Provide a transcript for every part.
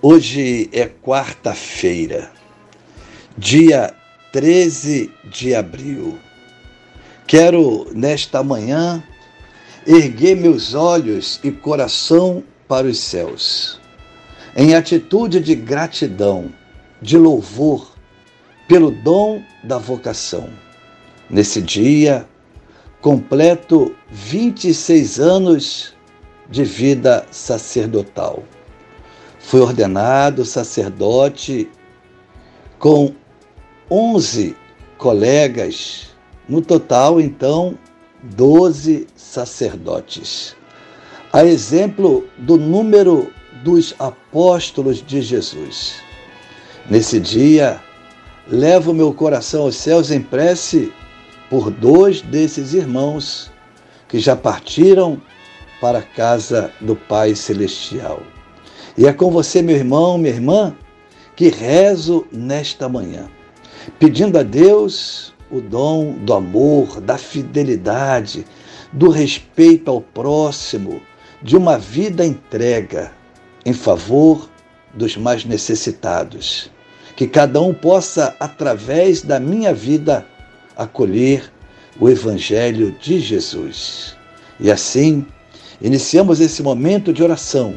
Hoje é quarta-feira, dia 13 de abril. Quero, nesta manhã, erguer meus olhos e coração para os céus, em atitude de gratidão, de louvor, pelo dom da vocação. Nesse dia, completo 26 anos de vida sacerdotal Fui ordenado sacerdote com 11 colegas, no total, então, 12 sacerdotes. A exemplo do número dos apóstolos de Jesus. Nesse dia, levo meu coração aos céus em prece por dois desses irmãos que já partiram para a casa do Pai Celestial. E é com você, meu irmão, minha irmã, que rezo nesta manhã, pedindo a Deus o dom do amor, da fidelidade, do respeito ao próximo, de uma vida entrega em favor dos mais necessitados. Que cada um possa, através da minha vida, acolher o Evangelho de Jesus. E assim, iniciamos esse momento de oração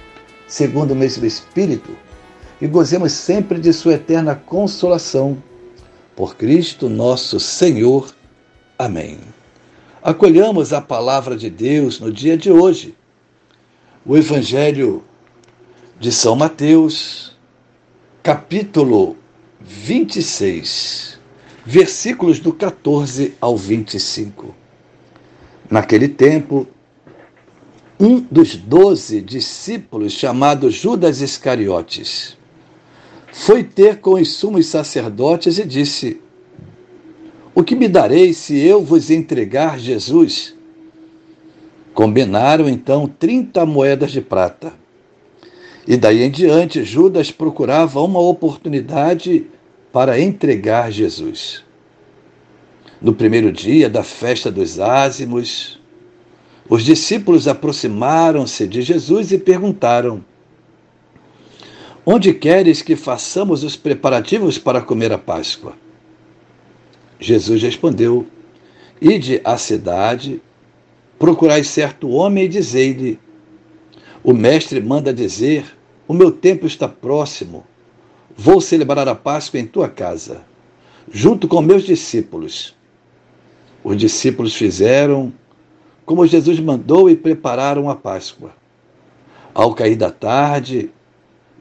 segundo o mesmo Espírito, e gozemos sempre de Sua eterna consolação. Por Cristo nosso Senhor. Amém. Acolhamos a palavra de Deus no dia de hoje. O Evangelho de São Mateus, capítulo 26, versículos do 14 ao 25. Naquele tempo, um dos doze discípulos, chamado Judas Iscariotes, foi ter com os sumos sacerdotes e disse: O que me dareis se eu vos entregar Jesus? Combinaram então trinta moedas de prata. E daí em diante, Judas procurava uma oportunidade para entregar Jesus. No primeiro dia da festa dos ázimos, os discípulos aproximaram-se de Jesus e perguntaram: Onde queres que façamos os preparativos para comer a Páscoa? Jesus respondeu: Ide à cidade, procurai certo homem e dizei-lhe: O mestre manda dizer: O meu tempo está próximo. Vou celebrar a Páscoa em tua casa, junto com meus discípulos. Os discípulos fizeram como Jesus mandou e prepararam a Páscoa. Ao cair da tarde,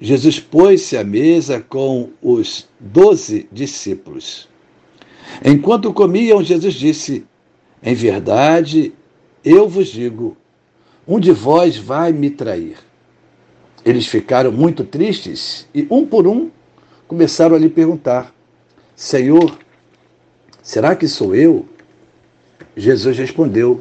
Jesus pôs-se à mesa com os doze discípulos. Enquanto comiam, Jesus disse: Em verdade, eu vos digo, um de vós vai me trair. Eles ficaram muito tristes e, um por um, começaram a lhe perguntar: Senhor, será que sou eu? Jesus respondeu: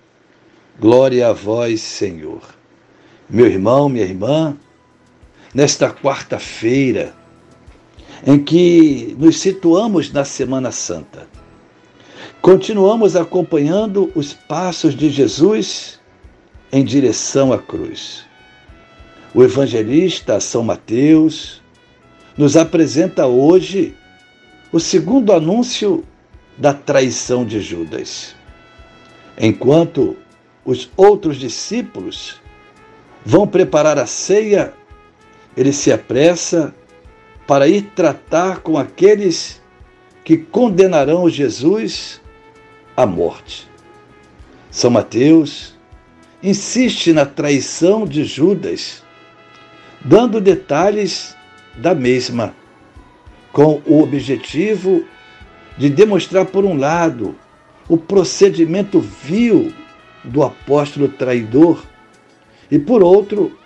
Glória a vós, Senhor. Meu irmão, minha irmã, nesta quarta-feira, em que nos situamos na Semana Santa, continuamos acompanhando os passos de Jesus em direção à cruz. O evangelista São Mateus nos apresenta hoje o segundo anúncio da traição de Judas. Enquanto os outros discípulos vão preparar a ceia, ele se apressa para ir tratar com aqueles que condenarão Jesus à morte. São Mateus insiste na traição de Judas, dando detalhes da mesma com o objetivo de demonstrar, por um lado, o procedimento vil do apóstolo traidor e, por outro,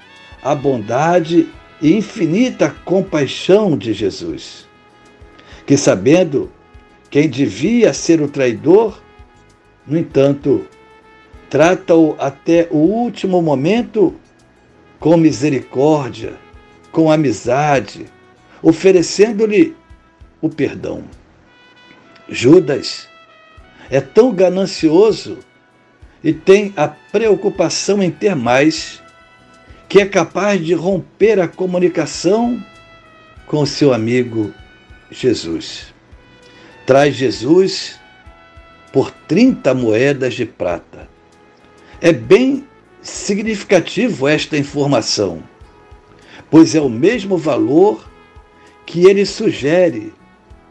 a bondade e infinita compaixão de Jesus, que, sabendo quem devia ser o traidor, no entanto, trata-o até o último momento com misericórdia, com amizade, oferecendo-lhe o perdão. Judas é tão ganancioso e tem a preocupação em ter mais, que é capaz de romper a comunicação com seu amigo Jesus. Traz Jesus por 30 moedas de prata. É bem significativo esta informação, pois é o mesmo valor que ele sugere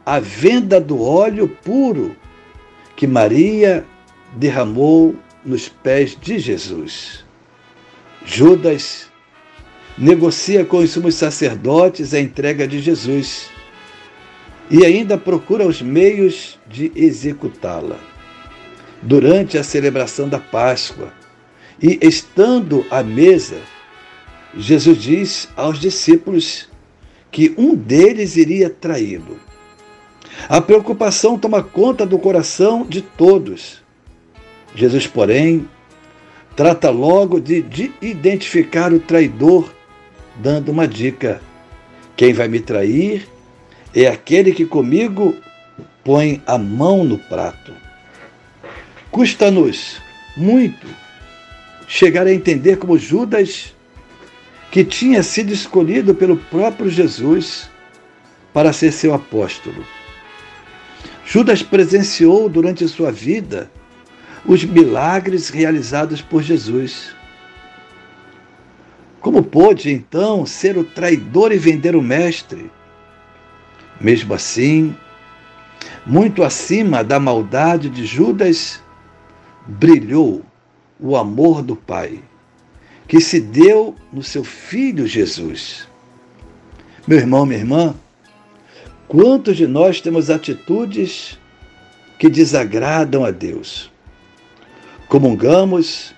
a venda do óleo puro que Maria derramou nos pés de Jesus. Judas negocia com os sumos sacerdotes a entrega de Jesus e ainda procura os meios de executá-la. Durante a celebração da Páscoa e estando à mesa, Jesus diz aos discípulos que um deles iria traí-lo. A preocupação toma conta do coração de todos. Jesus, porém, trata logo de, de identificar o traidor, dando uma dica: quem vai me trair é aquele que comigo põe a mão no prato. Custa-nos muito chegar a entender como Judas que tinha sido escolhido pelo próprio Jesus para ser seu apóstolo. Judas presenciou durante sua vida os milagres realizados por Jesus. Como pôde então ser o traidor e vender o Mestre? Mesmo assim, muito acima da maldade de Judas, brilhou o amor do Pai que se deu no seu Filho Jesus. Meu irmão, minha irmã, quantos de nós temos atitudes que desagradam a Deus? Comungamos,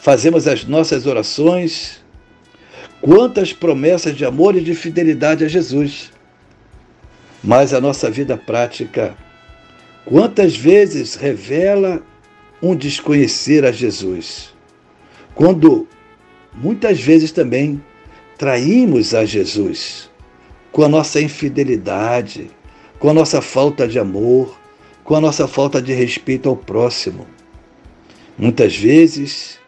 fazemos as nossas orações, quantas promessas de amor e de fidelidade a Jesus. Mas a nossa vida prática, quantas vezes revela um desconhecer a Jesus? Quando muitas vezes também traímos a Jesus com a nossa infidelidade, com a nossa falta de amor, com a nossa falta de respeito ao próximo. Muitas vezes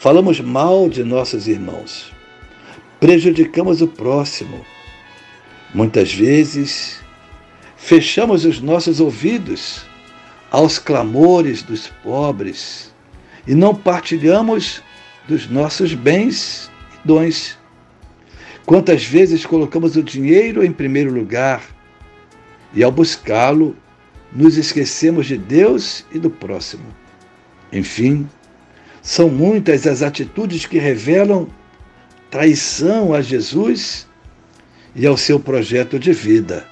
falamos mal de nossos irmãos, prejudicamos o próximo. Muitas vezes fechamos os nossos ouvidos aos clamores dos pobres e não partilhamos dos nossos bens e dons. Quantas vezes colocamos o dinheiro em primeiro lugar e, ao buscá-lo, nos esquecemos de Deus e do próximo. Enfim, são muitas as atitudes que revelam traição a Jesus e ao seu projeto de vida.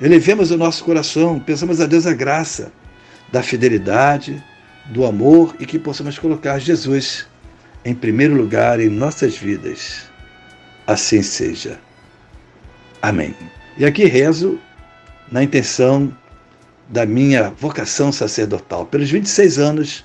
Elevemos o nosso coração, pensamos a Deus a graça da fidelidade, do amor e que possamos colocar Jesus em primeiro lugar em nossas vidas. Assim seja. Amém. E aqui rezo na intenção da minha vocação sacerdotal, pelos 26 anos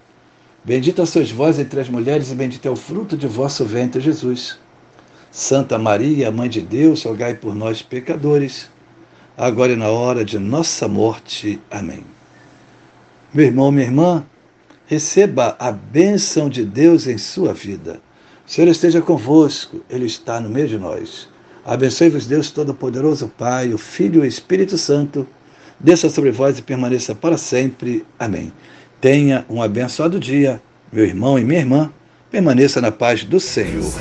Bendita sois vós entre as mulheres, e bendito é o fruto de vosso ventre, Jesus. Santa Maria, Mãe de Deus, rogai por nós, pecadores, agora e na hora de nossa morte. Amém. Meu irmão, minha irmã, receba a bênção de Deus em sua vida. O Senhor esteja convosco, Ele está no meio de nós. Abençoe-vos, Deus Todo-Poderoso, Pai, o Filho e o Espírito Santo, desça sobre vós e permaneça para sempre. Amém. Tenha um abençoado dia, meu irmão e minha irmã. Permaneça na paz do Senhor.